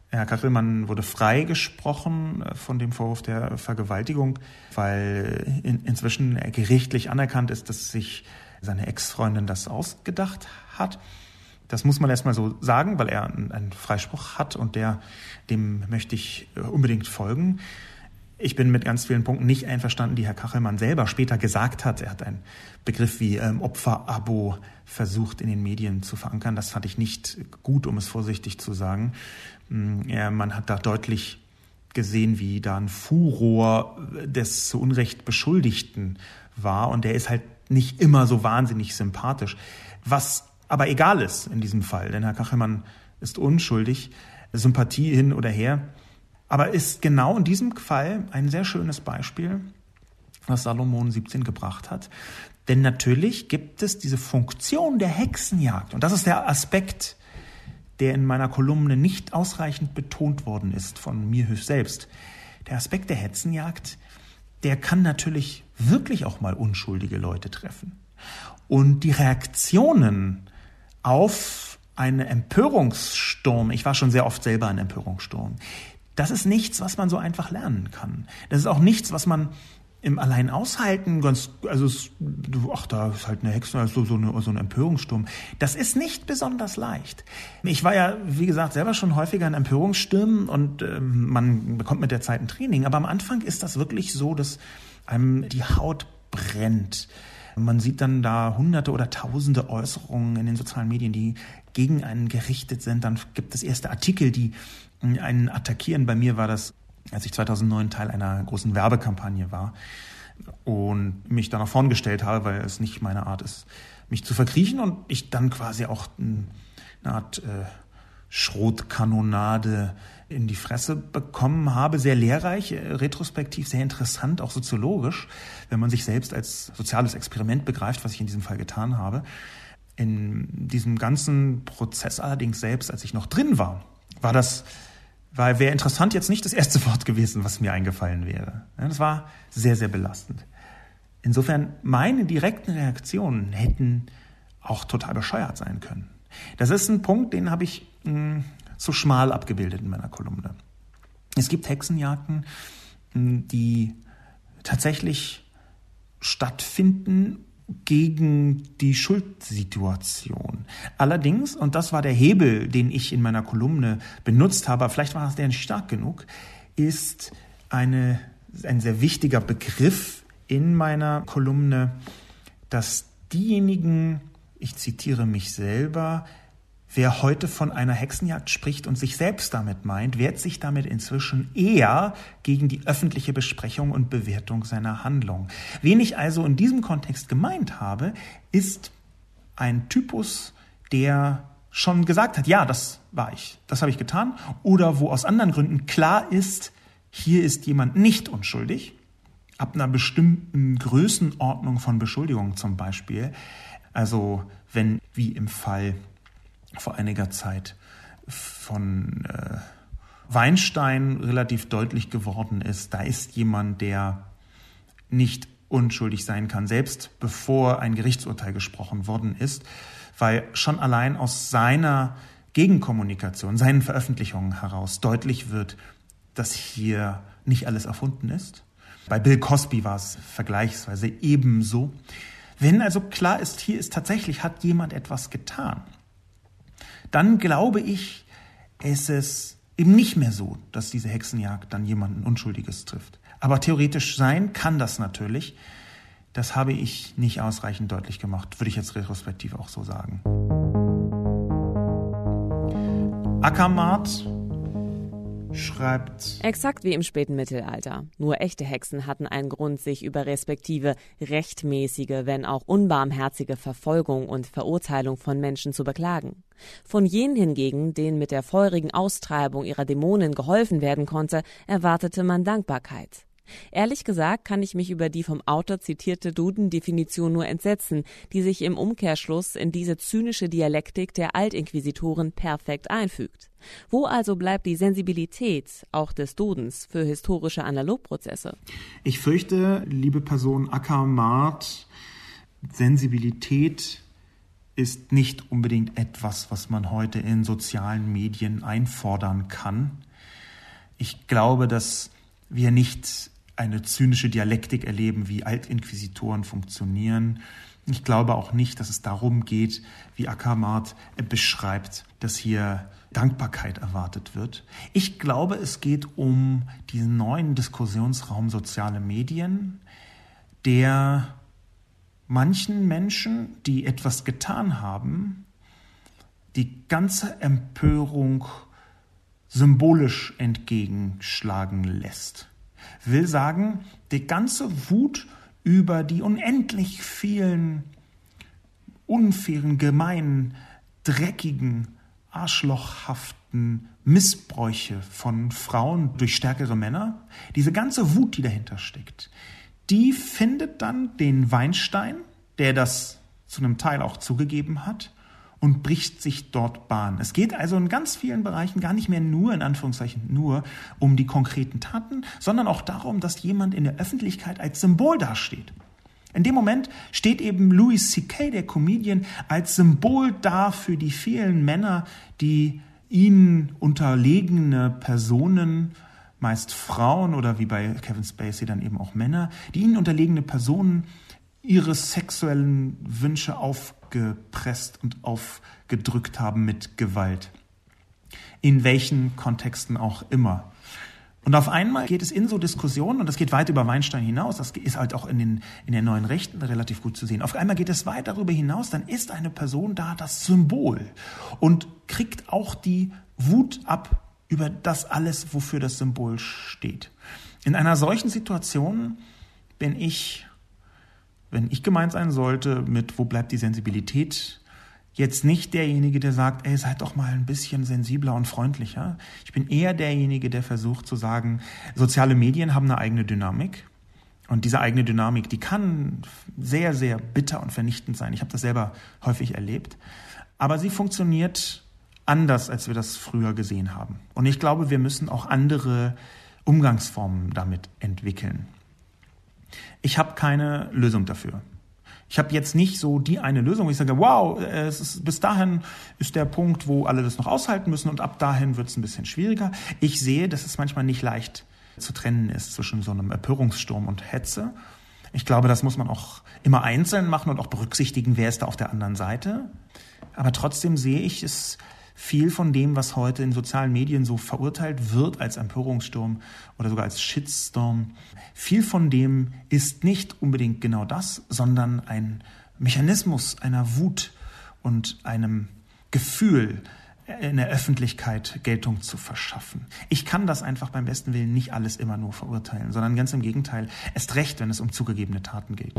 Herr Kachelmann wurde freigesprochen äh, von dem Vorwurf der Vergewaltigung, weil in, inzwischen gerichtlich anerkannt ist, dass sich seine Ex-Freundin das ausgedacht hat. Das muss man erstmal so sagen, weil er einen Freispruch hat und der, dem möchte ich äh, unbedingt folgen. Ich bin mit ganz vielen Punkten nicht einverstanden, die Herr Kachelmann selber später gesagt hat. Er hat einen Begriff wie ähm, Opferabo versucht in den Medien zu verankern. Das fand ich nicht gut, um es vorsichtig zu sagen. Mm, ja, man hat da deutlich gesehen, wie da ein Furor des zu Unrecht Beschuldigten war. Und der ist halt nicht immer so wahnsinnig sympathisch. Was aber egal ist in diesem Fall, denn Herr Kachelmann ist unschuldig. Sympathie hin oder her aber ist genau in diesem Fall ein sehr schönes Beispiel was Salomon 17 gebracht hat. Denn natürlich gibt es diese Funktion der Hexenjagd. Und das ist der Aspekt, der in meiner Kolumne nicht ausreichend betont worden ist von mir selbst. Der Aspekt der Hexenjagd, der kann natürlich wirklich auch mal unschuldige Leute treffen. Und die Reaktionen auf einen Empörungssturm, ich war schon sehr oft selber ein Empörungssturm, das ist nichts, was man so einfach lernen kann. Das ist auch nichts, was man im allein aushalten, ganz, also, ach, da ist halt eine Hexe, also so, eine, so ein Empörungssturm. Das ist nicht besonders leicht. Ich war ja, wie gesagt, selber schon häufiger in Empörungsstürmen und äh, man bekommt mit der Zeit ein Training. Aber am Anfang ist das wirklich so, dass einem die Haut brennt. Man sieht dann da hunderte oder tausende Äußerungen in den sozialen Medien, die gegen einen gerichtet sind. Dann gibt es erste Artikel, die einen attackieren. Bei mir war das als ich 2009 Teil einer großen Werbekampagne war und mich da nach vorn gestellt habe, weil es nicht meine Art ist, mich zu verkriechen und ich dann quasi auch eine Art äh, Schrotkanonade in die Fresse bekommen habe, sehr lehrreich, äh, retrospektiv sehr interessant, auch soziologisch, wenn man sich selbst als soziales Experiment begreift, was ich in diesem Fall getan habe. In diesem ganzen Prozess allerdings selbst, als ich noch drin war, war das weil wäre interessant jetzt nicht das erste Wort gewesen, was mir eingefallen wäre. das war sehr, sehr belastend. Insofern, meine direkten Reaktionen hätten auch total bescheuert sein können. Das ist ein Punkt, den habe ich mh, hm, zu schmal abgebildet in meiner Kolumne. Es gibt Hexenjagden, hm, die tatsächlich stattfinden gegen die Schuldsituation. Allerdings, und das war der Hebel, den ich in meiner Kolumne benutzt habe, vielleicht war es der nicht stark genug, ist eine, ein sehr wichtiger Begriff in meiner Kolumne, dass diejenigen, ich zitiere mich selber, Wer heute von einer Hexenjagd spricht und sich selbst damit meint, wehrt sich damit inzwischen eher gegen die öffentliche Besprechung und Bewertung seiner Handlung. Wen ich also in diesem Kontext gemeint habe, ist ein Typus, der schon gesagt hat, ja, das war ich, das habe ich getan, oder wo aus anderen Gründen klar ist, hier ist jemand nicht unschuldig, ab einer bestimmten Größenordnung von Beschuldigung zum Beispiel. Also wenn, wie im Fall vor einiger Zeit von äh, Weinstein relativ deutlich geworden ist, da ist jemand, der nicht unschuldig sein kann, selbst bevor ein Gerichtsurteil gesprochen worden ist, weil schon allein aus seiner Gegenkommunikation, seinen Veröffentlichungen heraus deutlich wird, dass hier nicht alles erfunden ist. Bei Bill Cosby war es vergleichsweise ebenso. Wenn also klar ist, hier ist tatsächlich, hat jemand etwas getan, dann glaube ich, ist es eben nicht mehr so, dass diese Hexenjagd dann jemanden Unschuldiges trifft. Aber theoretisch sein kann das natürlich. Das habe ich nicht ausreichend deutlich gemacht, würde ich jetzt retrospektiv auch so sagen. Ackermart schreibt. Exakt wie im späten Mittelalter. Nur echte Hexen hatten einen Grund, sich über respektive rechtmäßige, wenn auch unbarmherzige Verfolgung und Verurteilung von Menschen zu beklagen. Von jenen hingegen, denen mit der feurigen Austreibung ihrer Dämonen geholfen werden konnte, erwartete man Dankbarkeit. Ehrlich gesagt kann ich mich über die vom Autor zitierte Duden-Definition nur entsetzen, die sich im Umkehrschluss in diese zynische Dialektik der Altinquisitoren perfekt einfügt. Wo also bleibt die Sensibilität auch des Dudens für historische Analogprozesse? Ich fürchte, liebe Person Ackermart, Sensibilität ist nicht unbedingt etwas, was man heute in sozialen Medien einfordern kann. Ich glaube, dass wir nicht eine zynische Dialektik erleben, wie Altinquisitoren funktionieren. Ich glaube auch nicht, dass es darum geht, wie Ackermart beschreibt, dass hier Dankbarkeit erwartet wird. Ich glaube, es geht um diesen neuen Diskussionsraum soziale Medien, der manchen Menschen, die etwas getan haben, die ganze Empörung symbolisch entgegenschlagen lässt will sagen, die ganze Wut über die unendlich vielen unfairen, gemeinen, dreckigen, arschlochhaften Missbräuche von Frauen durch stärkere Männer, diese ganze Wut, die dahinter steckt, die findet dann den Weinstein, der das zu einem Teil auch zugegeben hat, und bricht sich dort Bahn. Es geht also in ganz vielen Bereichen gar nicht mehr nur, in Anführungszeichen nur, um die konkreten Taten, sondern auch darum, dass jemand in der Öffentlichkeit als Symbol dasteht. In dem Moment steht eben Louis C.K., der Comedian, als Symbol da für die vielen Männer, die ihnen unterlegene Personen, meist Frauen oder wie bei Kevin Spacey dann eben auch Männer, die ihnen unterlegene Personen ihre sexuellen Wünsche aufgepresst und aufgedrückt haben mit Gewalt. In welchen Kontexten auch immer. Und auf einmal geht es in so Diskussionen, und das geht weit über Weinstein hinaus, das ist halt auch in den, in den neuen Rechten relativ gut zu sehen. Auf einmal geht es weit darüber hinaus, dann ist eine Person da das Symbol und kriegt auch die Wut ab über das alles, wofür das Symbol steht. In einer solchen Situation bin ich, wenn ich gemeint sein sollte, mit wo bleibt die Sensibilität, jetzt nicht derjenige, der sagt, ey, seid doch mal ein bisschen sensibler und freundlicher. Ich bin eher derjenige, der versucht zu sagen, soziale Medien haben eine eigene Dynamik. Und diese eigene Dynamik, die kann sehr, sehr bitter und vernichtend sein. Ich habe das selber häufig erlebt. Aber sie funktioniert anders, als wir das früher gesehen haben. Und ich glaube, wir müssen auch andere Umgangsformen damit entwickeln. Ich habe keine Lösung dafür. Ich habe jetzt nicht so die eine Lösung, wo ich sage, wow, ist, bis dahin ist der Punkt, wo alle das noch aushalten müssen und ab dahin wird es ein bisschen schwieriger. Ich sehe, dass es manchmal nicht leicht zu trennen ist zwischen so einem Empörungssturm und Hetze. Ich glaube, das muss man auch immer einzeln machen und auch berücksichtigen, wer ist da auf der anderen Seite. Aber trotzdem sehe ich es viel von dem, was heute in sozialen Medien so verurteilt wird als Empörungssturm oder sogar als Shitstorm, viel von dem ist nicht unbedingt genau das, sondern ein Mechanismus einer Wut und einem Gefühl, in der Öffentlichkeit Geltung zu verschaffen. Ich kann das einfach beim besten Willen nicht alles immer nur verurteilen, sondern ganz im Gegenteil, erst recht, wenn es um zugegebene Taten geht.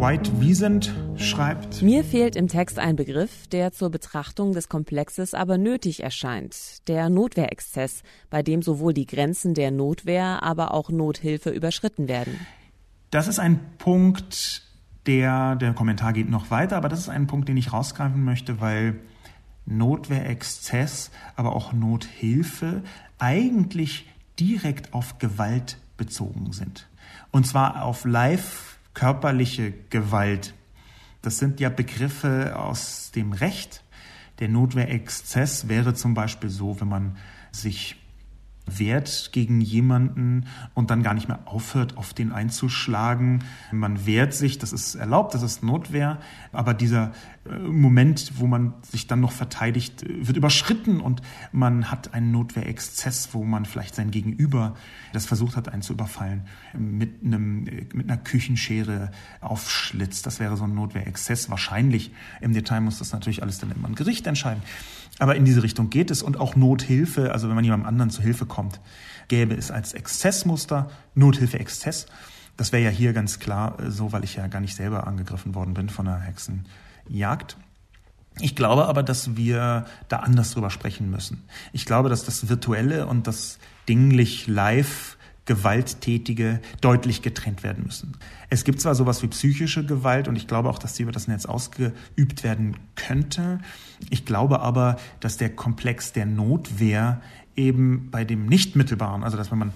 White Wiesent schreibt. Mir fehlt im Text ein Begriff, der zur Betrachtung des Komplexes aber nötig erscheint. Der Notwehrexzess, bei dem sowohl die Grenzen der Notwehr, aber auch Nothilfe überschritten werden. Das ist ein Punkt, der, der Kommentar geht noch weiter, aber das ist ein Punkt, den ich rausgreifen möchte, weil Notwehrexzess, aber auch Nothilfe eigentlich direkt auf Gewalt bezogen sind. Und zwar auf live körperliche Gewalt. Das sind ja Begriffe aus dem Recht. Der Notwehrexzess wäre zum Beispiel so, wenn man sich wehrt gegen jemanden und dann gar nicht mehr aufhört, auf den einzuschlagen. Man wehrt sich, das ist erlaubt, das ist Notwehr, aber dieser äh, Moment, wo man sich dann noch verteidigt, wird überschritten und man hat einen Notwehrexzess, wo man vielleicht sein Gegenüber, das versucht hat, einen zu überfallen, mit, einem, mit einer Küchenschere aufschlitzt. Das wäre so ein Notwehrexzess. Wahrscheinlich im Detail muss das natürlich alles dann immer ein Gericht entscheiden. Aber in diese Richtung geht es und auch Nothilfe, also wenn man jemandem anderen zu Hilfe kommt, gäbe es als Exzessmuster Nothilfe-Exzess. Das wäre ja hier ganz klar äh, so, weil ich ja gar nicht selber angegriffen worden bin von einer Hexenjagd. Ich glaube aber, dass wir da anders drüber sprechen müssen. Ich glaube, dass das Virtuelle und das dinglich live Gewalttätige deutlich getrennt werden müssen. Es gibt zwar sowas wie psychische Gewalt und ich glaube auch, dass sie über das Netz ausgeübt werden könnte. Ich glaube aber, dass der Komplex der Notwehr eben bei dem nicht mittelbaren, also dass wenn man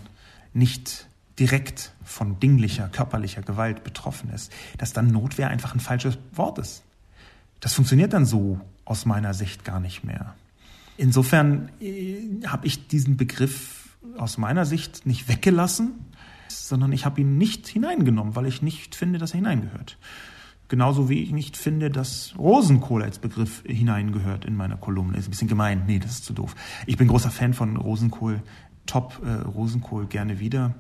nicht direkt von dinglicher, körperlicher Gewalt betroffen ist, dass dann Notwehr einfach ein falsches Wort ist. Das funktioniert dann so aus meiner Sicht gar nicht mehr. Insofern äh, habe ich diesen Begriff aus meiner Sicht nicht weggelassen, sondern ich habe ihn nicht hineingenommen, weil ich nicht finde, dass er hineingehört. Genauso wie ich nicht finde, dass Rosenkohl als Begriff hineingehört in meiner Kolumne. Ist ein bisschen gemein. Nee, das ist zu doof. Ich bin großer Fan von Rosenkohl. Top äh, Rosenkohl gerne wieder.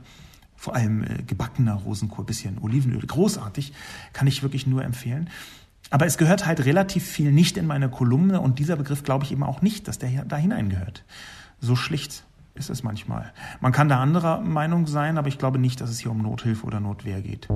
Vor allem äh, gebackener Rosenkohl, bisschen Olivenöl. Großartig. Kann ich wirklich nur empfehlen. Aber es gehört halt relativ viel nicht in meine Kolumne und dieser Begriff glaube ich eben auch nicht, dass der da hineingehört. So schlicht ist es manchmal. Man kann da anderer Meinung sein, aber ich glaube nicht, dass es hier um Nothilfe oder Notwehr geht.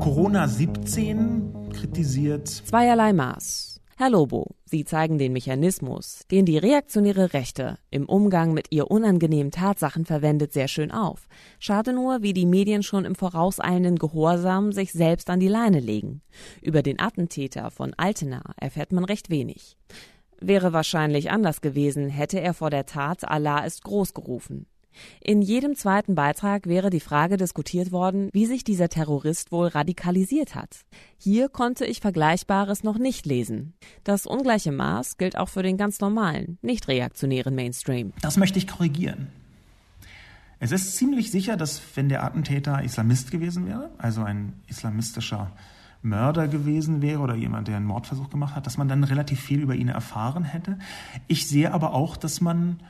Corona 17 kritisiert zweierlei Maß. Herr Lobo, Sie zeigen den Mechanismus, den die reaktionäre Rechte im Umgang mit ihr unangenehmen Tatsachen verwendet, sehr schön auf. Schade nur, wie die Medien schon im vorauseilenden Gehorsam sich selbst an die Leine legen. Über den Attentäter von Altena erfährt man recht wenig. Wäre wahrscheinlich anders gewesen, hätte er vor der Tat Allah ist groß gerufen. In jedem zweiten Beitrag wäre die Frage diskutiert worden, wie sich dieser Terrorist wohl radikalisiert hat. Hier konnte ich Vergleichbares noch nicht lesen. Das ungleiche Maß gilt auch für den ganz normalen, nicht reaktionären Mainstream. Das möchte ich korrigieren. Es ist ziemlich sicher, dass wenn der Attentäter Islamist gewesen wäre, also ein islamistischer Mörder gewesen wäre oder jemand, der einen Mordversuch gemacht hat, dass man dann relativ viel über ihn erfahren hätte. Ich sehe aber auch, dass man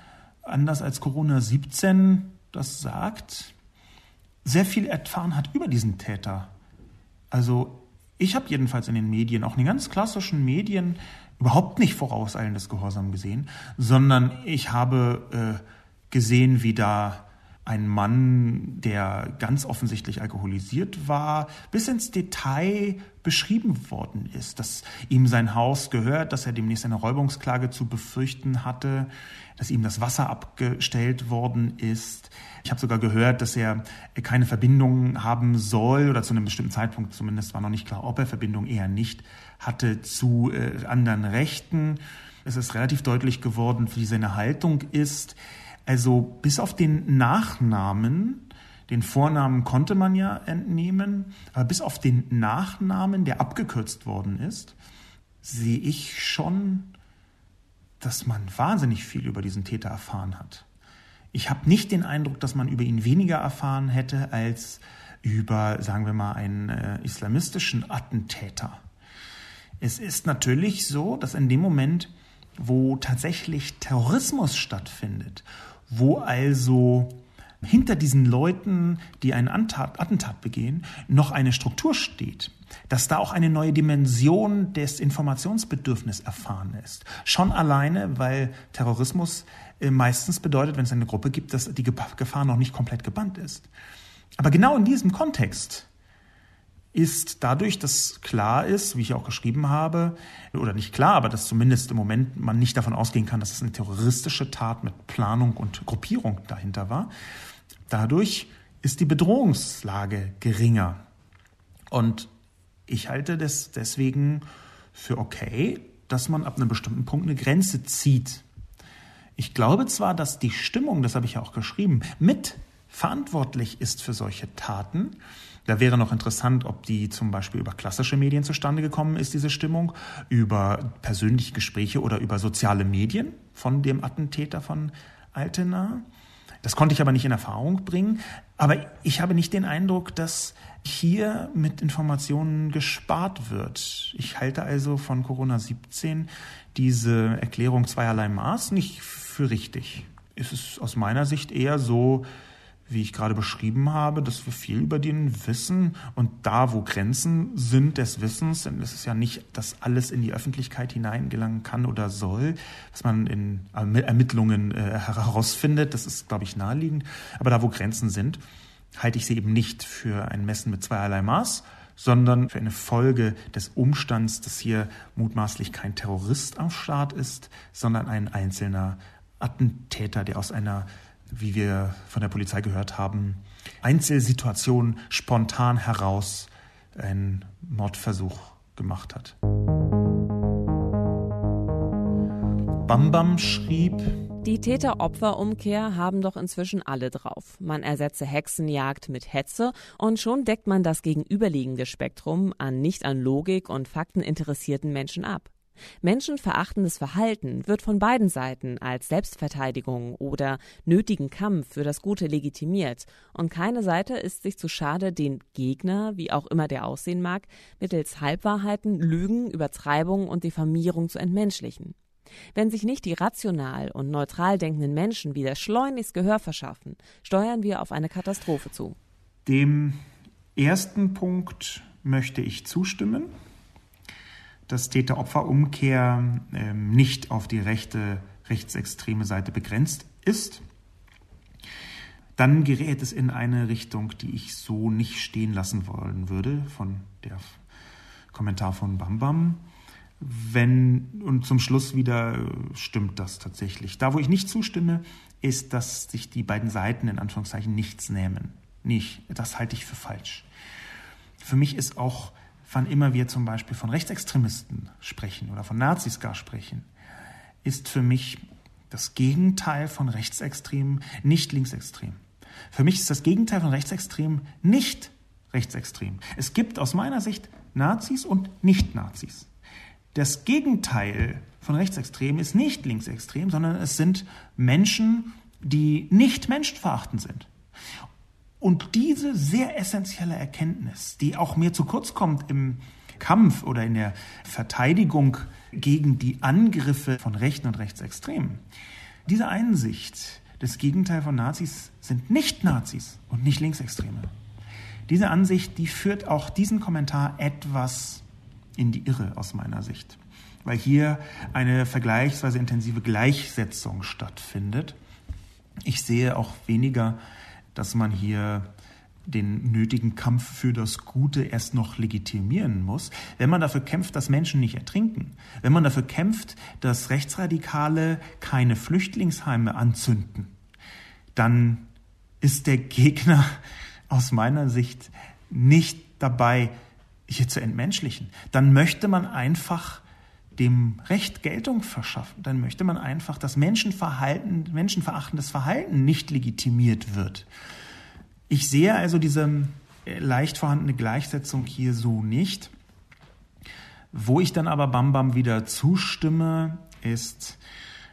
anders als Corona 17 das sagt, sehr viel erfahren hat über diesen Täter. Also ich habe jedenfalls in den Medien, auch in den ganz klassischen Medien, überhaupt nicht vorauseilendes Gehorsam gesehen, sondern ich habe äh, gesehen, wie da ein Mann, der ganz offensichtlich alkoholisiert war, bis ins Detail beschrieben worden ist, dass ihm sein Haus gehört, dass er demnächst eine Räubungsklage zu befürchten hatte, dass ihm das Wasser abgestellt worden ist. Ich habe sogar gehört, dass er keine Verbindung haben soll oder zu einem bestimmten Zeitpunkt zumindest war noch nicht klar, ob er Verbindung eher nicht hatte zu äh, anderen Rechten. Es ist relativ deutlich geworden, wie seine Haltung ist. Also bis auf den Nachnamen, den Vornamen konnte man ja entnehmen, aber bis auf den Nachnamen, der abgekürzt worden ist, sehe ich schon, dass man wahnsinnig viel über diesen Täter erfahren hat. Ich habe nicht den Eindruck, dass man über ihn weniger erfahren hätte als über, sagen wir mal, einen äh, islamistischen Attentäter. Es ist natürlich so, dass in dem Moment, wo tatsächlich Terrorismus stattfindet wo also hinter diesen Leuten, die einen Attentat begehen, noch eine Struktur steht, dass da auch eine neue Dimension des Informationsbedürfnisses erfahren ist. Schon alleine, weil Terrorismus äh, meistens bedeutet, wenn es eine Gruppe gibt, dass die Gefahr noch nicht komplett gebannt ist. Aber genau in diesem Kontext ist dadurch, dass klar ist, wie ich auch geschrieben habe, oder nicht klar, aber dass zumindest im Moment man nicht davon ausgehen kann, dass es eine terroristische Tat mit Planung und Gruppierung dahinter war. Dadurch ist die Bedrohungslage geringer. Und ich halte das deswegen für okay, dass man ab einem bestimmten Punkt eine Grenze zieht. Ich glaube zwar, dass die Stimmung, das habe ich ja auch geschrieben, mit verantwortlich ist für solche Taten, da wäre noch interessant, ob die zum Beispiel über klassische Medien zustande gekommen ist, diese Stimmung, über persönliche Gespräche oder über soziale Medien von dem Attentäter von Altena. Das konnte ich aber nicht in Erfahrung bringen. Aber ich habe nicht den Eindruck, dass hier mit Informationen gespart wird. Ich halte also von Corona 17 diese Erklärung zweierlei Maß nicht für richtig. Es ist aus meiner Sicht eher so, wie ich gerade beschrieben habe, dass wir viel über den wissen und da, wo Grenzen sind des Wissens, denn es ist ja nicht, dass alles in die Öffentlichkeit hineingelangen kann oder soll, was man in Ermittlungen äh, herausfindet, das ist, glaube ich, naheliegend. Aber da, wo Grenzen sind, halte ich sie eben nicht für ein Messen mit zweierlei Maß, sondern für eine Folge des Umstands, dass hier mutmaßlich kein Terrorist am Start ist, sondern ein einzelner Attentäter, der aus einer wie wir von der Polizei gehört haben, Einzelsituation spontan heraus einen Mordversuch gemacht hat. Bambam schrieb, die Täter-Opfer-Umkehr haben doch inzwischen alle drauf. Man ersetze Hexenjagd mit Hetze und schon deckt man das gegenüberliegende Spektrum an nicht an Logik und Fakten interessierten Menschen ab. Menschenverachtendes Verhalten wird von beiden Seiten als Selbstverteidigung oder nötigen Kampf für das Gute legitimiert, und keine Seite ist sich zu schade, den Gegner, wie auch immer der aussehen mag, mittels Halbwahrheiten, Lügen, Übertreibung und Diffamierung zu entmenschlichen. Wenn sich nicht die rational und neutral denkenden Menschen wieder schleunigst Gehör verschaffen, steuern wir auf eine Katastrophe zu. Dem ersten Punkt möchte ich zustimmen dass Täter-Opfer-Umkehr ähm, nicht auf die rechte, rechtsextreme Seite begrenzt ist, dann gerät es in eine Richtung, die ich so nicht stehen lassen wollen würde, von der Kommentar von Bambam, wenn, und zum Schluss wieder stimmt das tatsächlich. Da, wo ich nicht zustimme, ist, dass sich die beiden Seiten in Anführungszeichen nichts nehmen. Nicht. Das halte ich für falsch. Für mich ist auch, wann immer wir zum Beispiel von Rechtsextremisten sprechen oder von Nazis gar sprechen, ist für mich das Gegenteil von rechtsextrem nicht linksextrem. Für mich ist das Gegenteil von rechtsextrem nicht rechtsextrem. Es gibt aus meiner Sicht Nazis und Nicht-Nazis. Das Gegenteil von rechtsextrem ist nicht linksextrem, sondern es sind Menschen, die nicht menschenverachtend sind. Und diese sehr essentielle Erkenntnis, die auch mir zu kurz kommt im Kampf oder in der Verteidigung gegen die Angriffe von Rechten und Rechtsextremen, diese Einsicht, das Gegenteil von Nazis sind nicht Nazis und nicht Linksextreme. Diese Ansicht, die führt auch diesen Kommentar etwas in die Irre aus meiner Sicht, weil hier eine vergleichsweise intensive Gleichsetzung stattfindet. Ich sehe auch weniger, dass man hier den nötigen Kampf für das Gute erst noch legitimieren muss, wenn man dafür kämpft, dass Menschen nicht ertrinken, wenn man dafür kämpft, dass Rechtsradikale keine Flüchtlingsheime anzünden, dann ist der Gegner aus meiner Sicht nicht dabei, hier zu entmenschlichen. Dann möchte man einfach dem Recht Geltung verschaffen. Dann möchte man einfach, dass Menschenverhalten, menschenverachtendes Verhalten nicht legitimiert wird. Ich sehe also diese äh, leicht vorhandene Gleichsetzung hier so nicht. Wo ich dann aber Bam Bam wieder zustimme, ist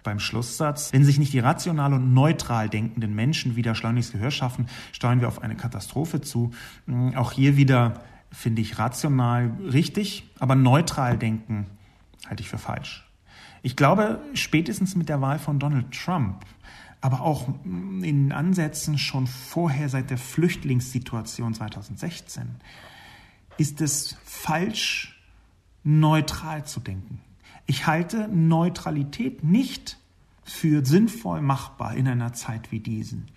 beim Schlusssatz, wenn sich nicht die rational und neutral denkenden Menschen wieder schleunigst Gehör schaffen, steuern wir auf eine Katastrophe zu. Hm, auch hier wieder finde ich rational richtig, aber neutral denken halte ich für falsch. Ich glaube, spätestens mit der Wahl von Donald Trump aber auch in Ansätzen schon vorher seit der Flüchtlingssituation 2016, ist es falsch, neutral zu denken. Ich halte Neutralität nicht für sinnvoll machbar in einer Zeit wie diesen.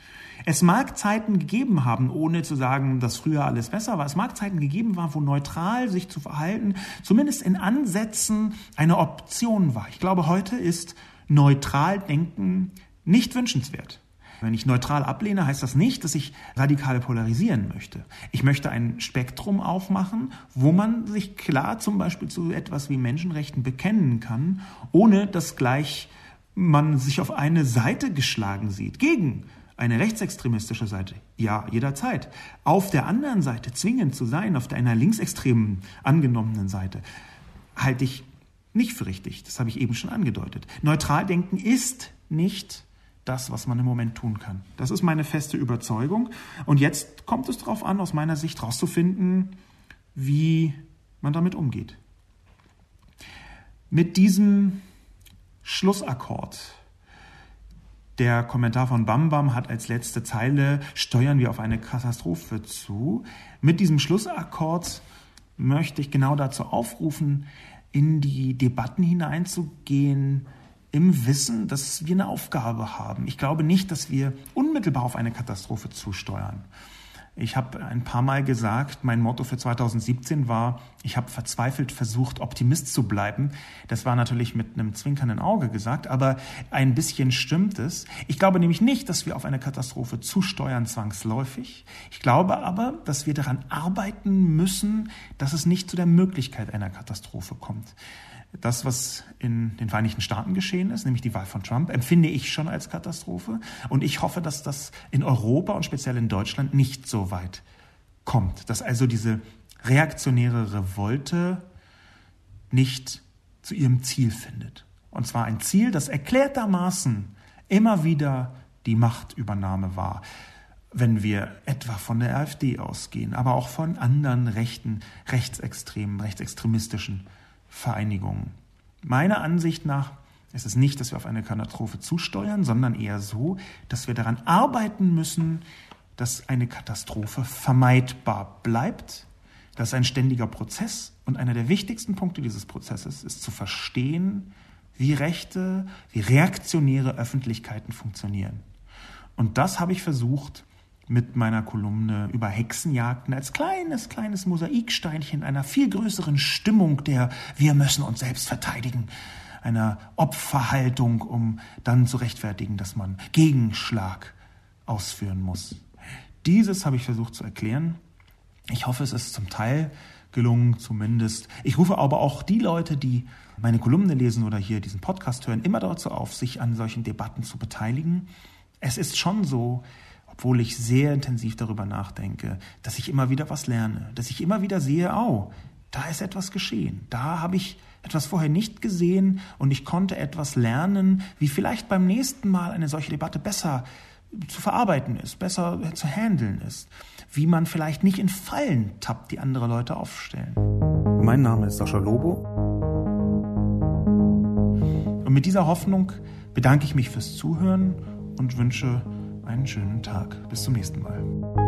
Es mag Zeiten gegeben haben, ohne zu sagen, dass früher alles besser war. Es mag Zeiten gegeben haben, wo neutral sich zu verhalten, zumindest in Ansätzen eine Option war. Ich glaube, heute ist neutral denken nicht wünschenswert. Wenn ich neutral ablehne, heißt das nicht, dass ich radikal polarisieren möchte. Ich möchte ein Spektrum aufmachen, wo man sich klar zum Beispiel zu etwas wie Menschenrechten bekennen kann, ohne dass gleich man sich auf eine Seite geschlagen sieht, gegen eine rechtsextremistische Seite. Ja, jederzeit. Auf der anderen Seite zwingend zu sein, auf einer linksextremen angenommenen Seite, halte ich nicht für richtig. Das habe ich eben schon angedeutet. Neutral denken ist nicht das, was man im Moment tun kann. Das ist meine feste Überzeugung. Und jetzt kommt es darauf an, aus meiner Sicht herauszufinden, wie man damit umgeht. Mit diesem Schlussakkord, der Kommentar von Bambam hat als letzte Zeile, steuern wir auf eine Katastrophe zu. Mit diesem Schlussakkord möchte ich genau dazu aufrufen, in die Debatten hineinzugehen, im Wissen, dass wir eine Aufgabe haben. Ich glaube nicht, dass wir unmittelbar auf eine Katastrophe zusteuern. Ich habe ein paar Mal gesagt, mein Motto für 2017 war, ich habe verzweifelt versucht, Optimist zu bleiben. Das war natürlich mit einem zwinkernden Auge gesagt, aber ein bisschen stimmt es. Ich glaube nämlich nicht, dass wir auf eine Katastrophe zusteuern zwangsläufig. Ich glaube aber, dass wir daran arbeiten müssen, dass es nicht zu der Möglichkeit einer Katastrophe kommt. Das, was in den Vereinigten Staaten geschehen ist, nämlich die Wahl von Trump, empfinde ich schon als Katastrophe. Und ich hoffe, dass das in Europa und speziell in Deutschland nicht so weit kommt. Dass also diese reaktionäre Revolte nicht zu ihrem Ziel findet. Und zwar ein Ziel, das erklärtermaßen immer wieder die Machtübernahme war. Wenn wir etwa von der AfD ausgehen, aber auch von anderen rechten, rechtsextremen, rechtsextremistischen Vereinigungen. Meiner Ansicht nach ist es nicht, dass wir auf eine Katastrophe zusteuern, sondern eher so, dass wir daran arbeiten müssen, dass eine Katastrophe vermeidbar bleibt. Das ist ein ständiger Prozess und einer der wichtigsten Punkte dieses Prozesses ist zu verstehen, wie rechte, wie reaktionäre Öffentlichkeiten funktionieren. Und das habe ich versucht mit meiner Kolumne über Hexenjagden als kleines, kleines Mosaiksteinchen einer viel größeren Stimmung der Wir müssen uns selbst verteidigen, einer Opferhaltung, um dann zu rechtfertigen, dass man Gegenschlag ausführen muss. Dieses habe ich versucht zu erklären. Ich hoffe, es ist zum Teil gelungen, zumindest. Ich rufe aber auch die Leute, die meine Kolumne lesen oder hier diesen Podcast hören, immer dazu auf, sich an solchen Debatten zu beteiligen. Es ist schon so, obwohl ich sehr intensiv darüber nachdenke, dass ich immer wieder was lerne, dass ich immer wieder sehe, oh, da ist etwas geschehen, da habe ich etwas vorher nicht gesehen und ich konnte etwas lernen, wie vielleicht beim nächsten Mal eine solche Debatte besser zu verarbeiten ist, besser zu handeln ist, wie man vielleicht nicht in Fallen tappt, die andere Leute aufstellen. Mein Name ist Sascha Lobo. Und mit dieser Hoffnung bedanke ich mich fürs Zuhören und wünsche einen schönen Tag. Bis zum nächsten Mal.